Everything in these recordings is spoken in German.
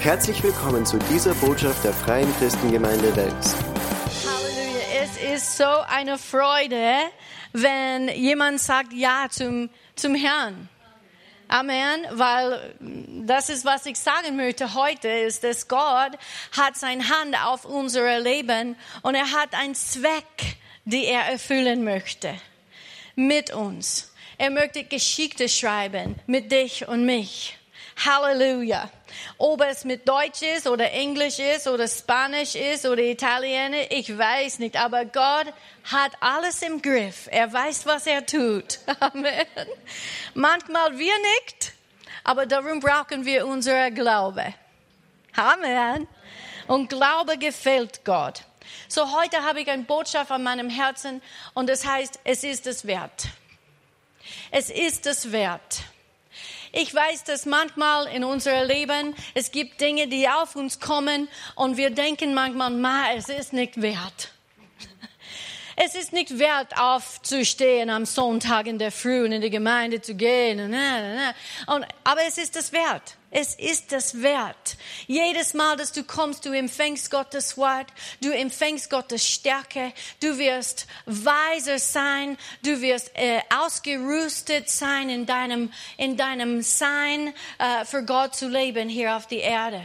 Herzlich willkommen zu dieser Botschaft der Freien Christengemeinde Wels. Halleluja. Es ist so eine Freude, wenn jemand sagt Ja zum, zum Herrn. Amen, weil das ist, was ich sagen möchte heute, ist, dass Gott hat seine Hand auf unser Leben und er hat einen Zweck, den er erfüllen möchte. Mit uns. Er möchte Geschichte schreiben mit dich und mich. Halleluja. Ob es mit Deutsch ist oder Englisch ist oder Spanisch ist oder Italienisch, ich weiß nicht. Aber Gott hat alles im Griff. Er weiß, was er tut. Amen. Manchmal wir nicht, aber darum brauchen wir unser Glaube. Amen. Und Glaube gefällt Gott. So heute habe ich eine Botschaft an meinem Herzen und das heißt, es ist es wert. Es ist es wert. Ich weiß, dass manchmal in unserem Leben es gibt Dinge, die auf uns kommen und wir denken manchmal, ma, es ist nicht wert. Es ist nicht wert, aufzustehen am Sonntag in der Früh und in die Gemeinde zu gehen. Und, aber es ist es wert. Es ist es wert. Jedes Mal, dass du kommst, du empfängst Gottes Wort, du empfängst Gottes Stärke, du wirst weiser sein, du wirst äh, ausgerüstet sein in deinem, in deinem Sein, äh, für Gott zu leben hier auf der Erde.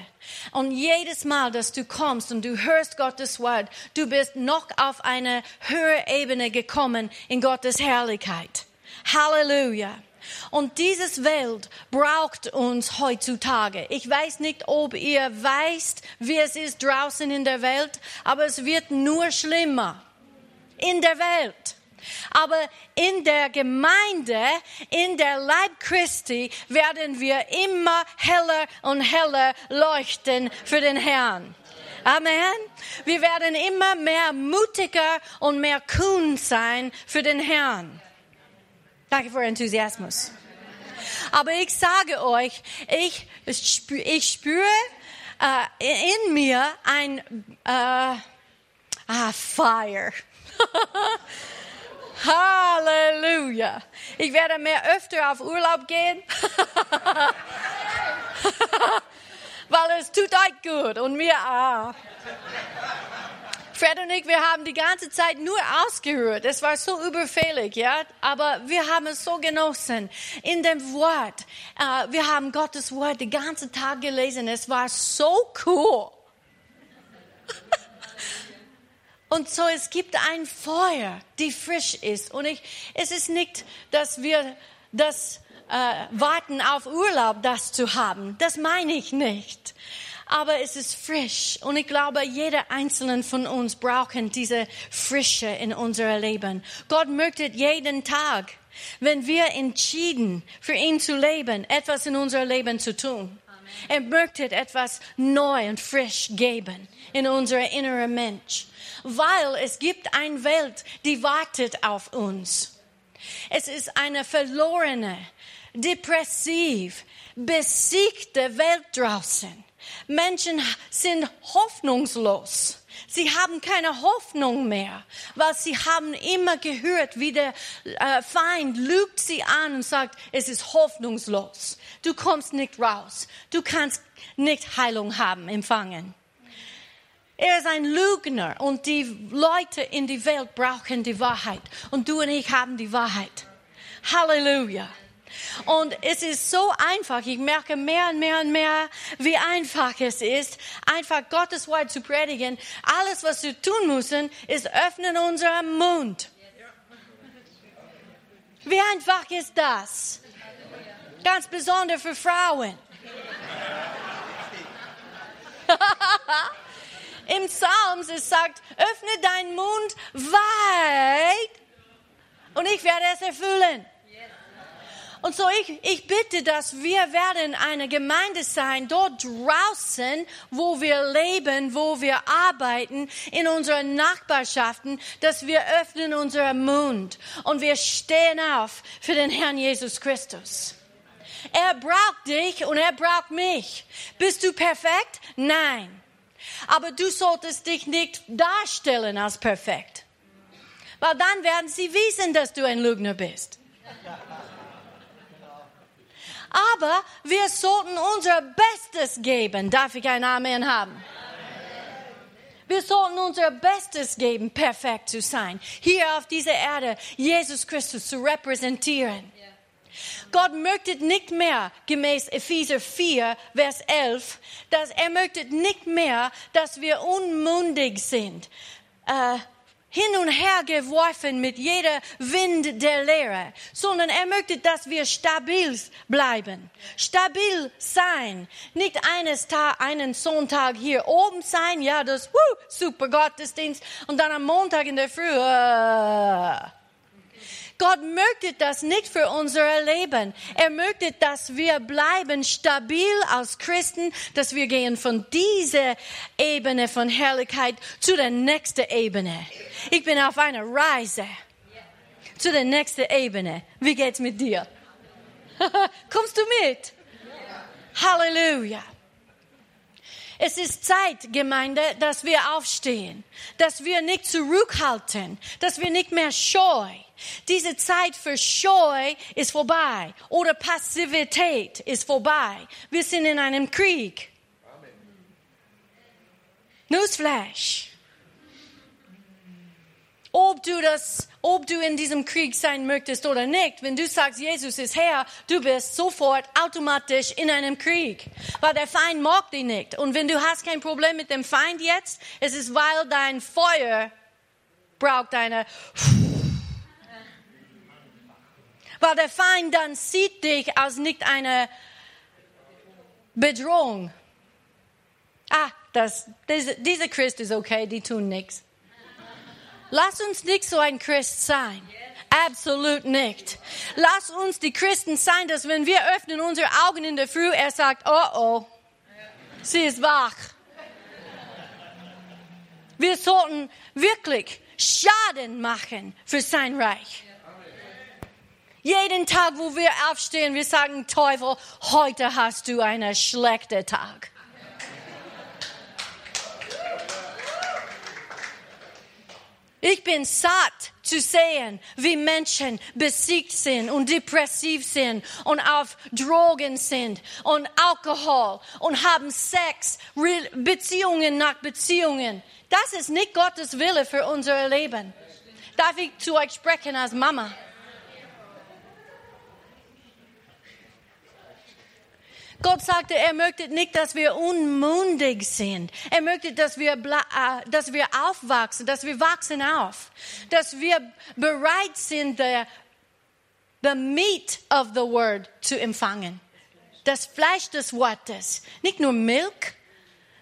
Und jedes Mal, dass du kommst und du hörst Gottes Wort, du bist noch auf eine höhere Ebene gekommen in Gottes Herrlichkeit. Halleluja. Und dieses Welt braucht uns heutzutage. Ich weiß nicht, ob ihr weißt, wie es ist draußen in der Welt, aber es wird nur schlimmer. In der Welt. Aber in der Gemeinde, in der Leib Christi, werden wir immer heller und heller leuchten für den Herrn. Amen. Wir werden immer mehr mutiger und mehr kühn sein für den Herrn. Danke für Enthusiasmus. Aber ich sage euch, ich, ich spüre äh, in mir ein äh, ah, Fire. Halleluja. Ich werde mehr öfter auf Urlaub gehen. Weil es tut euch gut und mir auch. Fred und ich, wir haben die ganze Zeit nur ausgehört. Es war so überfällig, ja. Aber wir haben es so genossen. In dem Wort. Äh, wir haben Gottes Wort den ganzen Tag gelesen. Es war so cool. Und so, es gibt ein Feuer, die frisch ist. Und ich, es ist nicht, dass wir das äh, warten auf Urlaub, das zu haben. Das meine ich nicht aber es ist frisch. Und ich glaube, jeder einzelne von uns brauchen diese Frische in unser Leben. Gott möchte jeden Tag, wenn wir entschieden, für ihn zu leben, etwas in unser Leben zu tun. Er möchte etwas neu und frisch geben in unser innerer Mensch, weil es gibt eine Welt, die wartet auf uns. Es ist eine verlorene, depressiv, besiegte Welt draußen. Menschen sind hoffnungslos. Sie haben keine Hoffnung mehr, weil sie haben immer gehört, wie der äh, Feind lügt sie an und sagt, es ist hoffnungslos. Du kommst nicht raus. Du kannst nicht Heilung haben, empfangen. Er ist ein Lügner und die Leute in die Welt brauchen die Wahrheit. Und du und ich haben die Wahrheit. Halleluja. Und es ist so einfach. Ich merke mehr und mehr und mehr, wie einfach es ist, einfach Gottes Wort zu predigen. Alles, was wir tun müssen, ist öffnen unseren Mund. Wie einfach ist das? Ganz besonders für Frauen. Im Psalms es sagt, öffne deinen Mund weit und ich werde es erfüllen. Und so ich, ich bitte, dass wir werden eine Gemeinde sein, dort draußen, wo wir leben, wo wir arbeiten, in unseren Nachbarschaften, dass wir öffnen unseren Mund und wir stehen auf für den Herrn Jesus Christus. Er braucht dich und er braucht mich. Bist du perfekt? Nein. Aber du solltest dich nicht darstellen als perfekt. Weil dann werden sie wissen, dass du ein Lügner bist. Aber wir sollten unser Bestes geben. Darf ich ein Amen haben? Wir sollten unser Bestes geben, perfekt zu sein. Hier auf dieser Erde Jesus Christus zu repräsentieren. Gott möchte nicht mehr, gemäß Epheser 4, Vers 11, dass er möchte nicht mehr, dass wir unmündig sind. Äh, hin und her geworfen mit jeder Wind der Lehre, sondern er möchte, dass wir stabil bleiben, stabil sein, nicht eines Tag, einen Sonntag hier oben sein, ja, das wuh, super Gottesdienst und dann am Montag in der Früh. Äh, Gott möchte das nicht für unser Leben. Er möchte, dass wir bleiben stabil als Christen, dass wir gehen von dieser Ebene von Herrlichkeit zu der nächsten Ebene. Ich bin auf einer Reise zu der nächsten Ebene. Wie geht's mit dir? Kommst du mit? Halleluja. Es ist Zeit, Gemeinde, dass wir aufstehen, dass wir nicht zurückhalten, dass wir nicht mehr scheu. Diese Zeit für Scheu ist vorbei oder Passivität ist vorbei. Wir sind in einem Krieg. Newsflash. Ob du das, ob du in diesem Krieg sein möchtest oder nicht, wenn du sagst, Jesus ist Herr, du bist sofort automatisch in einem Krieg, weil der Feind mag dich nicht. Und wenn du hast kein Problem mit dem Feind jetzt, es ist, weil dein Feuer braucht eine, weil der Feind dann sieht dich als nicht eine Bedrohung. Ah, das, diese, diese Christ ist okay, die tun nichts. Lass uns nicht so ein Christ sein. Absolut nicht. Lass uns die Christen sein, dass wenn wir öffnen unsere Augen in der Früh, er sagt, oh oh, sie ist wach. Wir sollten wirklich Schaden machen für sein Reich. Jeden Tag, wo wir aufstehen, wir sagen, Teufel, heute hast du einen schlechten Tag. Ich bin satt zu sehen, wie Menschen besiegt sind und depressiv sind und auf Drogen sind und Alkohol und haben Sex, Beziehungen nach Beziehungen. Das ist nicht Gottes Wille für unser Leben. Darf ich zu euch sprechen als Mama? Gott sagte, er möchte nicht, dass wir unmündig sind. Er möchte, dass wir, äh, dass wir aufwachsen, dass wir wachsen auf, dass wir bereit sind, the, the meat of the word zu empfangen. Das Fleisch des Wortes, nicht nur Milch.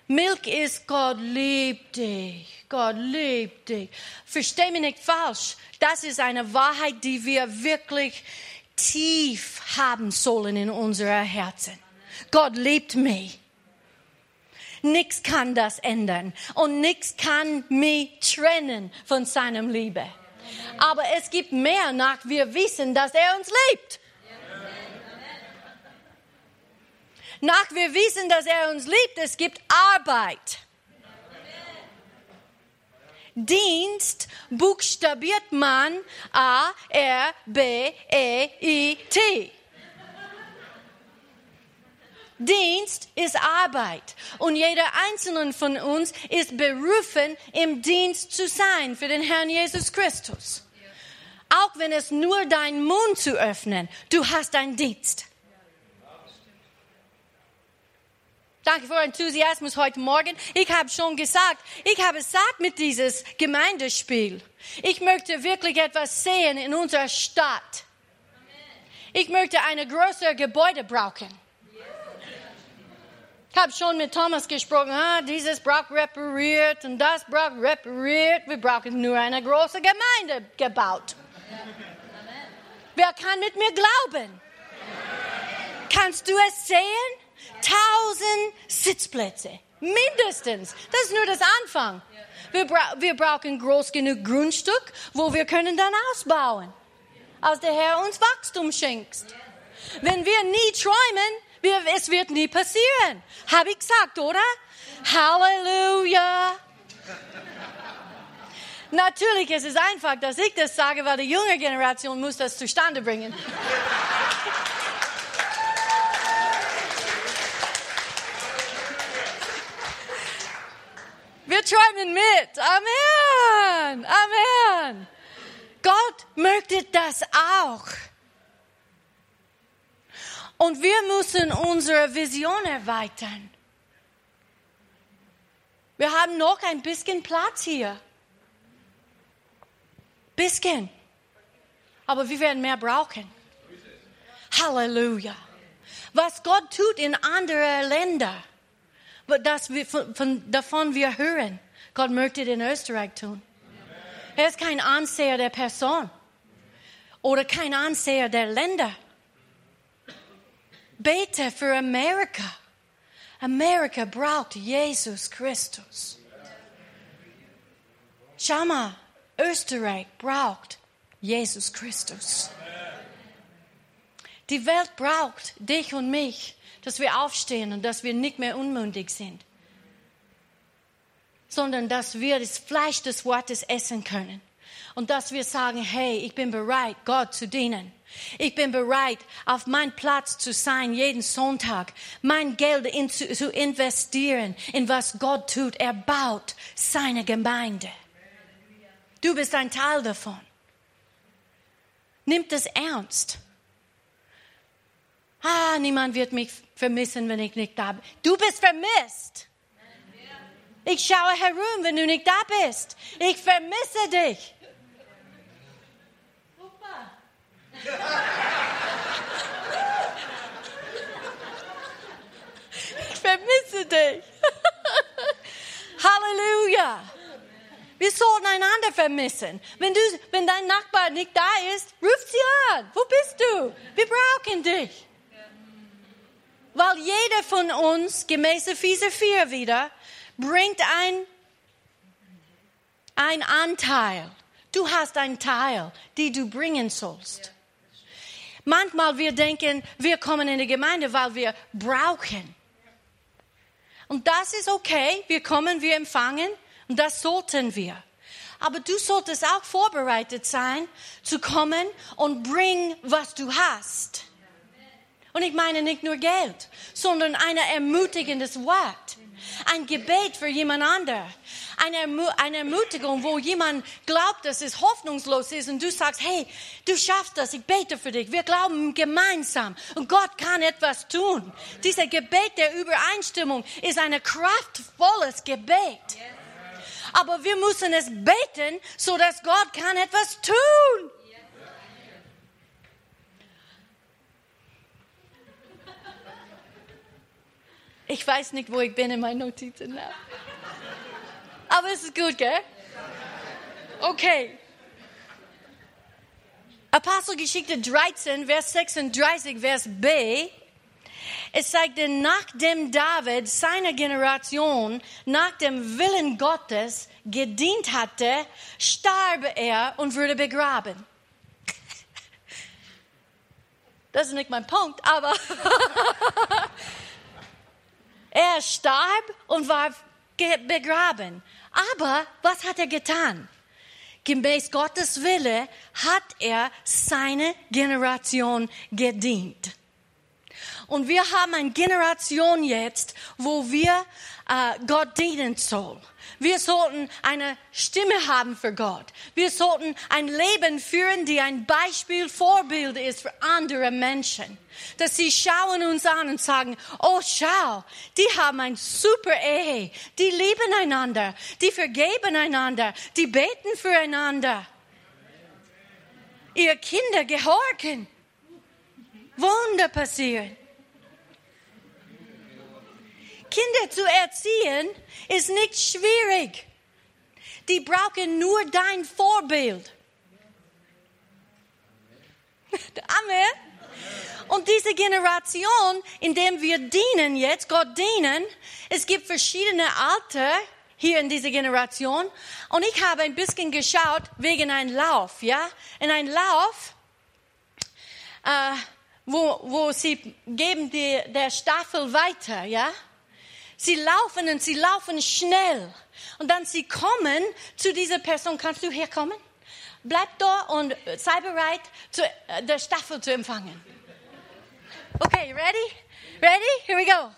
Milch ist Gott liebt dich, Gott liebt dich. Versteh mich nicht falsch. Das ist eine Wahrheit, die wir wirklich tief haben sollen in unserer Herzen. Gott liebt mich. Nichts kann das ändern und nichts kann mich trennen von seinem Liebe. Aber es gibt mehr nach, wir wissen, dass er uns liebt. Nach wir wissen, dass er uns liebt, es gibt Arbeit. Dienst buchstabiert man A, R, B, E, I, T. Dienst ist Arbeit. Und jeder einzelne von uns ist berufen, im Dienst zu sein für den Herrn Jesus Christus. Auch wenn es nur dein Mund zu öffnen, du hast einen Dienst. Danke für Enthusiasmus heute Morgen. Ich habe schon gesagt, ich habe satt mit dieses Gemeindespiel. Ich möchte wirklich etwas sehen in unserer Stadt. Ich möchte eine größere Gebäude brauchen. Ich habe schon mit Thomas gesprochen, ah, dieses braucht repariert und das braucht repariert. Wir brauchen nur eine große Gemeinde gebaut. Wer kann mit mir glauben? Kannst du es sehen? Tausend Sitzplätze, mindestens. Das ist nur das Anfang. Wir, bra wir brauchen groß genug Grundstück, wo wir können dann ausbauen, als der Herr uns Wachstum schenkt. Wenn wir nie träumen, wir, es wird nie passieren. Habe ich gesagt, oder? Halleluja. Natürlich, ist es einfach, dass ich das sage, weil die junge Generation muss das zustande bringen. Wir träumen mit. Amen. Amen. Gott möchte das auch. Und wir müssen unsere Vision erweitern. Wir haben noch ein bisschen Platz hier. Bisschen. Aber wir werden mehr brauchen. Halleluja. Was Gott tut in anderen Ländern, das wir, von, von, davon wir hören, Gott möchte in Österreich tun. Er ist kein Anseher der Person oder kein Anseher der Länder. Bete für Amerika. Amerika braucht Jesus Christus. Schau mal, Österreich braucht Jesus Christus. Die Welt braucht dich und mich, dass wir aufstehen und dass wir nicht mehr unmündig sind sondern dass wir das Fleisch des Wortes essen können. Und dass wir sagen, hey, ich bin bereit, Gott zu dienen. Ich bin bereit, auf meinen Platz zu sein, jeden Sonntag, mein Geld in, zu, zu investieren in was Gott tut. Er baut seine Gemeinde. Du bist ein Teil davon. Nimm das ernst. Ah, niemand wird mich vermissen, wenn ich nicht da bin. Du bist vermisst. Ich schaue herum, wenn du nicht da bist. Ich vermisse dich. Super. Ich vermisse dich. Halleluja. Wir sollten einander vermissen. Wenn, du, wenn dein Nachbar nicht da ist, ruf sie an. Wo bist du? Wir brauchen dich. Weil jeder von uns, gemäß Epheser 4 wieder, bringt ein, ein Anteil. Du hast einen Teil, den du bringen sollst. Manchmal wir denken, wir kommen in die Gemeinde, weil wir brauchen. Und das ist okay. Wir kommen, wir empfangen und das sollten wir. Aber du solltest auch vorbereitet sein, zu kommen und bring, was du hast. Und ich meine nicht nur Geld, sondern ein ermutigendes Wort ein Gebet für jemand anderen, eine, Ermutigung, wo jemand glaubt, dass es hoffnungslos ist und du sagst, hey, du schaffst das, ich bete für dich, wir glauben gemeinsam und Gott kann etwas tun. Dieser Gebet der Übereinstimmung ist ein kraftvolles Gebet. Aber wir müssen es beten, so dass Gott kann etwas tun. Ich weiß nicht, wo ich bin in meinen Notizen. Aber es ist gut, gell? Okay. Apostelgeschichte 13, Vers 36, Vers B. Es denn nachdem David seiner Generation nach dem Willen Gottes gedient hatte, starb er und wurde begraben. Das ist nicht mein Punkt, aber Er starb und war begraben. Aber was hat er getan? Gemäß Gottes Wille hat er seine Generation gedient. Und wir haben eine Generation jetzt, wo wir äh, Gott dienen sollen. Wir sollten eine Stimme haben für Gott. Wir sollten ein Leben führen, die ein Beispiel, Vorbild ist für andere Menschen. Dass sie schauen uns an und sagen, oh schau, die haben ein super Ehe, die lieben einander, die vergeben einander, die beten füreinander. Ihre Kinder gehorchen. Wunder passieren. Kinder zu erziehen ist nicht schwierig. Die brauchen nur dein Vorbild. Amen. Und diese Generation, in der wir dienen jetzt, Gott dienen, es gibt verschiedene Alter hier in dieser Generation. Und ich habe ein bisschen geschaut wegen einem Lauf, ja. In einem Lauf, äh, wo, wo sie geben die, der Staffel weiter, ja. Sie laufen und sie laufen schnell. Und dann sie kommen zu dieser Person. Kannst du herkommen? Bleib da und sei bereit, zu, äh, der Staffel zu empfangen. Okay, ready? Ready? Here we go.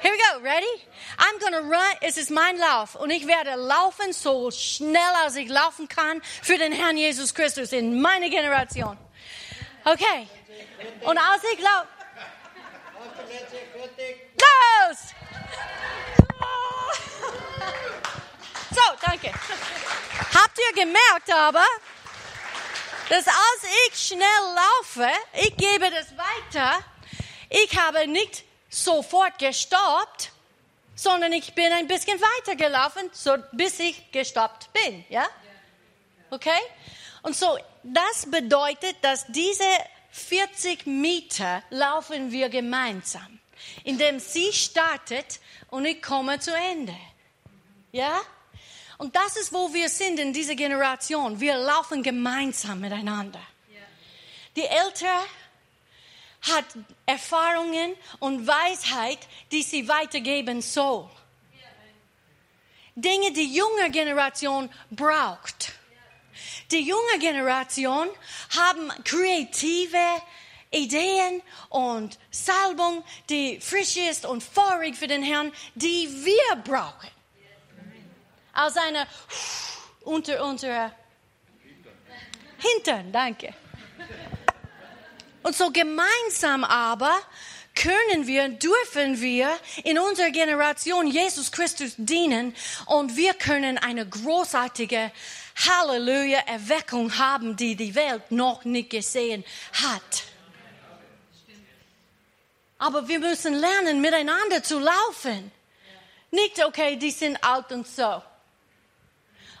Here we go. Ready? I'm gonna run. Es ist mein Lauf und ich werde laufen so schnell als ich laufen kann für den Herrn Jesus Christus in meine Generation. Okay. Und als ich laufe. Los! So, danke. Habt ihr gemerkt aber, dass als ich schnell laufe, ich gebe das weiter, ich habe nicht sofort gestoppt, sondern ich bin ein bisschen weitergelaufen, so bis ich gestoppt bin, ja? Okay? Und so, das bedeutet, dass diese 40 Meter laufen wir gemeinsam, indem sie startet und ich komme zu Ende. Ja? Und das ist, wo wir sind in dieser Generation. Wir laufen gemeinsam miteinander. Die Ältere hat Erfahrungen und Weisheit, die sie weitergeben soll. Dinge, die junge Generation braucht. Die junge Generation haben kreative Ideen und Salbung, die frisch ist und feurig für den Herrn, die wir brauchen. Als eine unter unserer Hintern, danke. Und so gemeinsam aber können wir, dürfen wir in unserer Generation Jesus Christus dienen und wir können eine großartige Halleluja Erweckung haben, die die Welt noch nicht gesehen hat. Aber wir müssen lernen, miteinander zu laufen. Nicht, okay, die sind alt und so.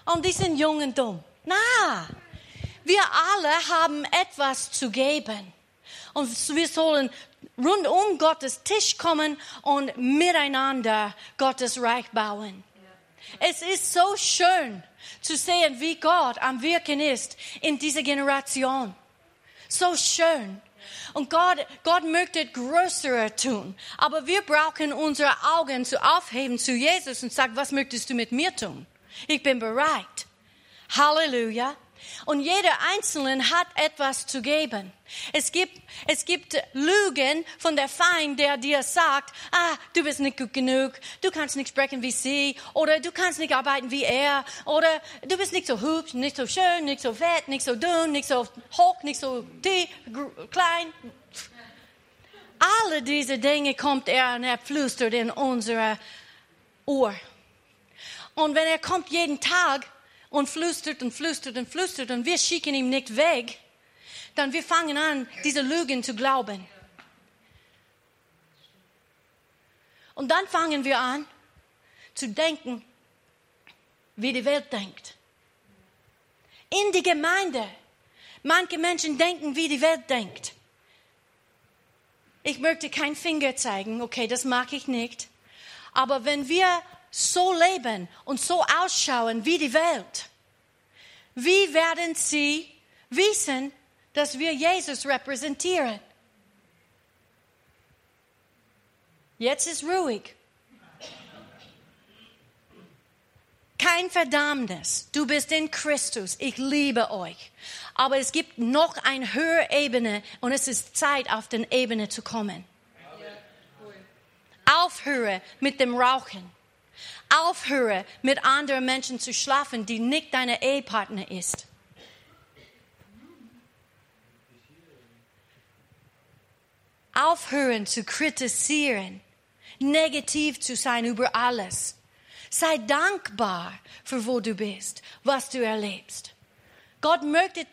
Und die sind jung und dumm. Na, wir alle haben etwas zu geben. Und wir sollen rund um Gottes Tisch kommen und miteinander Gottes Reich bauen. Es ist so schön zu sehen, wie Gott am Wirken ist in dieser Generation. So schön. Und Gott, Gott möchte größere tun. Aber wir brauchen unsere Augen zu aufheben zu Jesus und sagen, was möchtest du mit mir tun? Ich bin bereit. Halleluja. Und jeder Einzelne hat etwas zu geben. Es gibt, es gibt Lügen von der Feind, der dir sagt, ah, du bist nicht gut genug, du kannst nicht sprechen wie sie, oder du kannst nicht arbeiten wie er, oder du bist nicht so hübsch, nicht so schön, nicht so fett, nicht so dünn, nicht so hoch, nicht so tief, klein. Alle diese Dinge kommt er und er flüstert in unser Ohr. Und wenn er kommt jeden Tag, und flüstert und flüstert und flüstert und wir schicken ihn nicht weg, dann wir fangen an, diese Lügen zu glauben. Und dann fangen wir an zu denken, wie die Welt denkt. In die Gemeinde. Manche Menschen denken, wie die Welt denkt. Ich möchte keinen Finger zeigen, okay, das mag ich nicht. Aber wenn wir so leben und so ausschauen wie die Welt, wie werden sie wissen, dass wir Jesus repräsentieren? Jetzt ist ruhig. Kein Verdammnis. Du bist in Christus. Ich liebe euch. Aber es gibt noch eine höhere Ebene und es ist Zeit, auf den Ebene zu kommen. Aufhöre mit dem Rauchen. Aufhöre, mit anderen Menschen zu schlafen, die nicht deine Ehepartner ist. Aufhören zu kritisieren, negativ zu sein über alles. Sei dankbar für wo du bist, was du erlebst. Gott möchte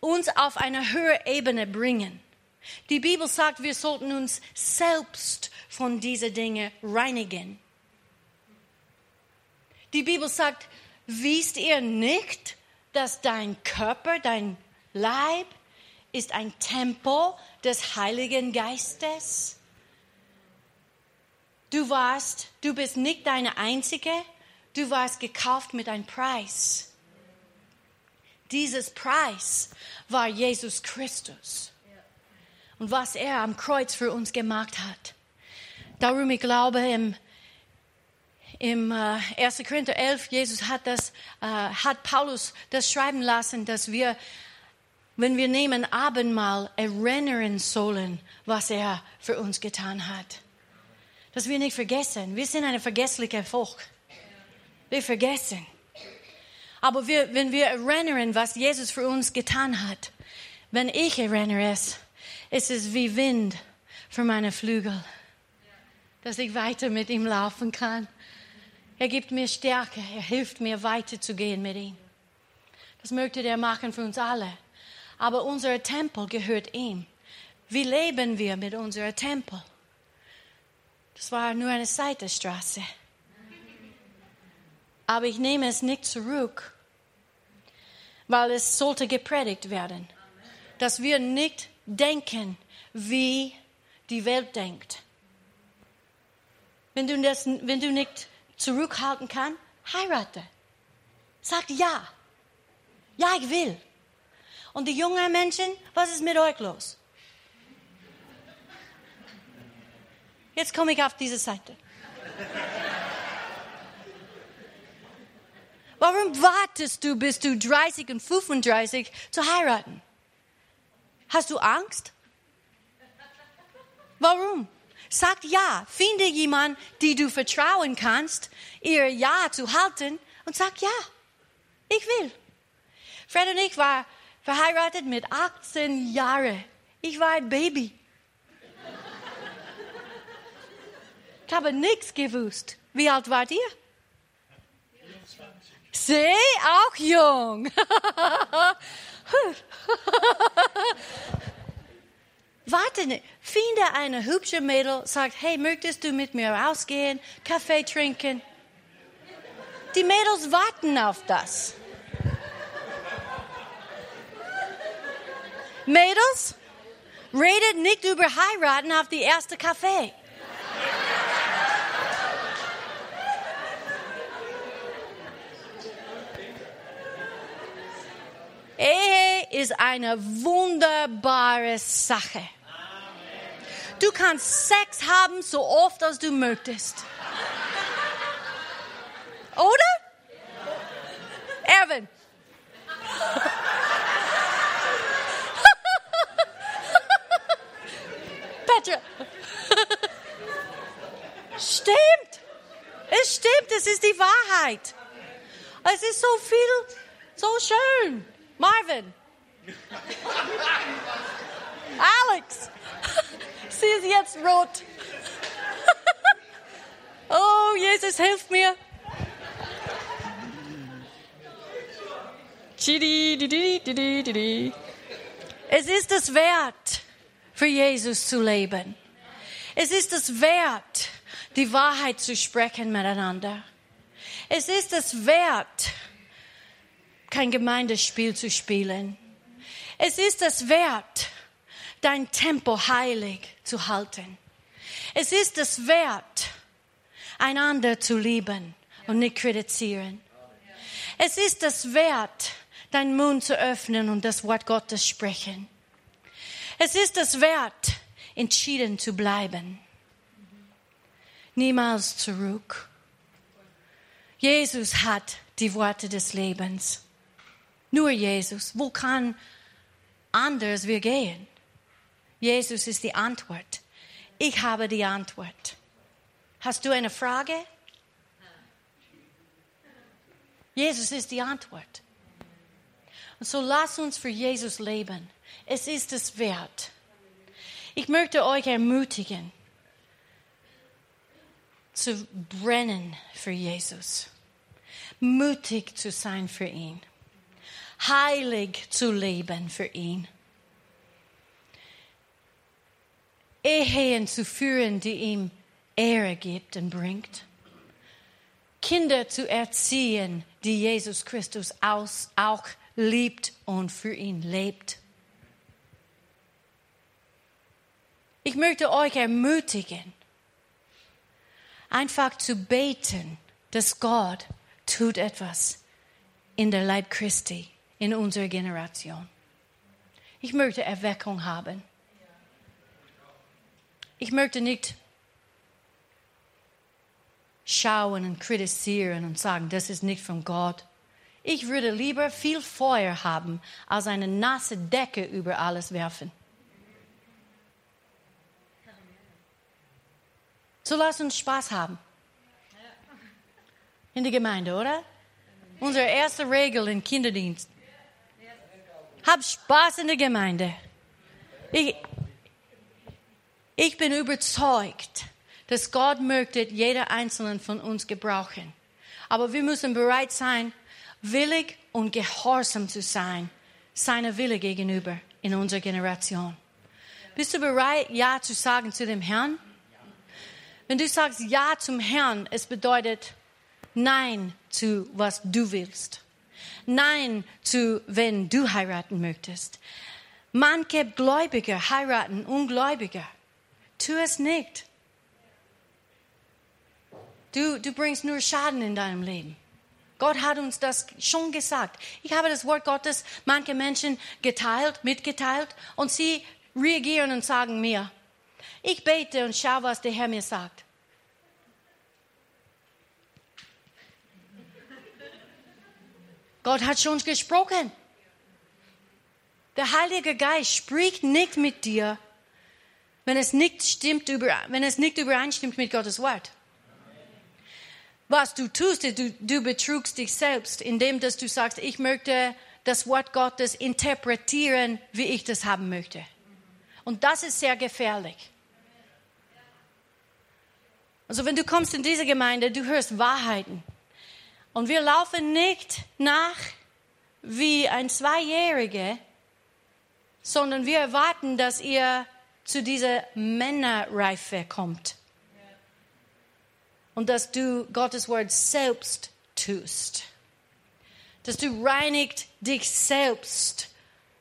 uns auf eine höhere Ebene bringen. Die Bibel sagt, wir sollten uns selbst von diesen Dingen reinigen. Die Bibel sagt, wisst ihr nicht, dass dein Körper, dein Leib ist ein Tempel des Heiligen Geistes? Du warst, du bist nicht deine einzige, du warst gekauft mit einem Preis. Dieses Preis war Jesus Christus. Und was er am Kreuz für uns gemacht hat. Darum, ich glaube, im im äh, 1. Korinther 11, Jesus hat das, äh, hat Paulus das schreiben lassen, dass wir, wenn wir nehmen Abendmahl, erinnern sollen, was er für uns getan hat. Dass wir nicht vergessen. Wir sind eine vergessliche Volk. Wir vergessen. Aber wir, wenn wir erinnern, was Jesus für uns getan hat, wenn ich erinnere es, ist es wie Wind für meine Flügel, dass ich weiter mit ihm laufen kann. Er gibt mir Stärke, er hilft mir weiterzugehen mit ihm. Das möchte er machen für uns alle. Aber unser Tempel gehört ihm. Wie leben wir mit unserem Tempel? Das war nur eine Seitenstraße. Aber ich nehme es nicht zurück, weil es sollte gepredigt werden, dass wir nicht denken, wie die Welt denkt. Wenn du, das, wenn du nicht zurückhalten kannst, heirate. Sag ja. Ja, ich will. Und die jungen Menschen, was ist mit euch los? Jetzt komme ich auf diese Seite. Warum wartest du, bis du 30 und 35 zu heiraten? Hast du Angst? Warum? Sag ja. Finde jemanden, die du vertrauen kannst, ihr Ja zu halten und sag ja. Ich will. Fred und ich waren verheiratet mit 18 Jahren. Ich war ein Baby. Ich habe nichts gewusst. Wie alt wart ihr? Seh, auch jung. Warte nicht. Finde eine hübsche Mädel, sagt, hey, möchtest du mit mir rausgehen, Kaffee trinken? Die Mädels warten auf das. Mädels, redet nicht über heiraten auf die erste Kaffee. Ehe ist eine wunderbare Sache. Du kannst Sex haben, so oft als du möchtest. Oder? Erwin. Petra. Stimmt. Es stimmt, es ist die Wahrheit. Es ist so viel, so schön. Marvin. Alex. Sie ist jetzt rot. Oh, Jesus, hilf mir. Es ist es wert, für Jesus zu leben. Es ist es wert, die Wahrheit zu sprechen miteinander. Es ist es wert, kein Gemeindespiel zu spielen. Es ist es wert, dein Tempo heilig zu halten. Es ist es wert, einander zu lieben und nicht kritisieren. Es ist es wert, deinen Mund zu öffnen und das Wort Gottes sprechen. Es ist es wert, entschieden zu bleiben. Niemals zurück. Jesus hat die Worte des Lebens. Nur Jesus. Wo kann anders wir gehen? Jesus ist die Antwort. Ich habe die Antwort. Hast du eine Frage? Jesus ist die Antwort. Und so lass uns für Jesus leben. Es ist es wert. Ich möchte euch ermutigen, zu brennen für Jesus, mutig zu sein für ihn heilig zu leben für ihn. Ehen zu führen, die ihm Ehre gibt und bringt. Kinder zu erziehen, die Jesus Christus aus, auch liebt und für ihn lebt. Ich möchte euch ermutigen, einfach zu beten, dass Gott tut etwas in der Leib Christi in unserer Generation. Ich möchte Erweckung haben. Ich möchte nicht schauen und kritisieren und sagen, das ist nicht von Gott. Ich würde lieber viel Feuer haben, als eine nasse Decke über alles werfen. So lass uns Spaß haben. In der Gemeinde, oder? Unsere erste Regel im Kinderdienst. Hab Spaß in der Gemeinde. Ich, ich bin überzeugt, dass Gott möchte jeder einzelnen von uns gebrauchen. Aber wir müssen bereit sein, willig und gehorsam zu sein, seiner Wille gegenüber in unserer Generation. Bist du bereit, Ja zu sagen zu dem Herrn? Wenn du sagst Ja zum Herrn, es bedeutet Nein zu was du willst. Nein zu wenn du heiraten möchtest. Manche Gläubige heiraten Ungläubige. Tu es nicht. Du, du bringst nur Schaden in deinem Leben. Gott hat uns das schon gesagt. Ich habe das Wort Gottes manche Menschen geteilt, mitgeteilt und sie reagieren und sagen mir, ich bete und schaue, was der Herr mir sagt. Gott hat schon gesprochen. Der Heilige Geist spricht nicht mit dir, wenn es nicht stimmt, wenn es nicht übereinstimmt mit Gottes Wort. Was du tust, du, du betrugst dich selbst, indem dass du sagst, ich möchte das Wort Gottes interpretieren, wie ich das haben möchte. Und das ist sehr gefährlich. Also wenn du kommst in diese Gemeinde, du hörst Wahrheiten. Und wir laufen nicht nach wie ein Zweijähriger, sondern wir erwarten, dass ihr zu dieser Männerreife kommt. Und dass du Gottes Wort selbst tust. Dass du reinigt dich selbst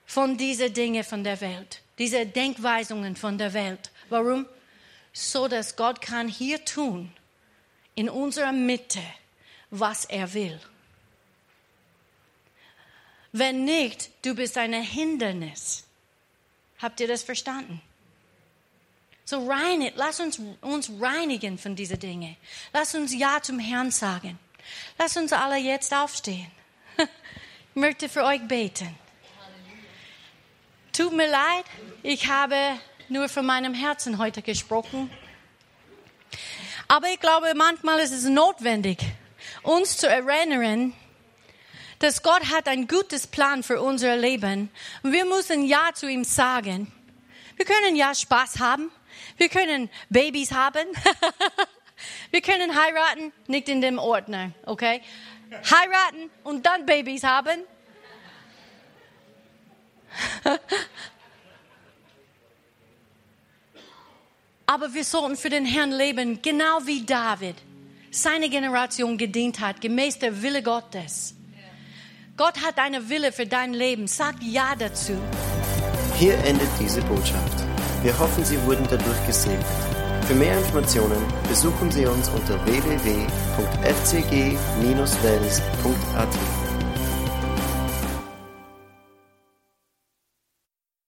von diesen Dingen von der Welt diese Denkweisungen von der Welt. Warum? So dass Gott kann hier tun, in unserer Mitte, was er will. Wenn nicht, du bist ein Hindernis. Habt ihr das verstanden? So reinig, lass uns uns reinigen von diesen Dingen. Lass uns Ja zum Herrn sagen. Lass uns alle jetzt aufstehen. Ich möchte für euch beten. Tut mir leid, ich habe nur von meinem Herzen heute gesprochen. Aber ich glaube, manchmal ist es notwendig, uns zu erinnern, dass Gott hat ein gutes Plan für unser Leben. Und wir müssen Ja zu ihm sagen. Wir können ja Spaß haben. Wir können Babys haben. wir können heiraten, nicht in dem Ordner, okay? Heiraten und dann Babys haben. Aber wir sollten für den Herrn leben, genau wie David seine Generation gedient hat, gemäß der Wille Gottes. Gott hat eine Wille für dein Leben. Sag Ja dazu. Hier endet diese Botschaft. Wir hoffen, Sie wurden dadurch gesegnet. Für mehr Informationen besuchen Sie uns unter www.fcg-wells.at.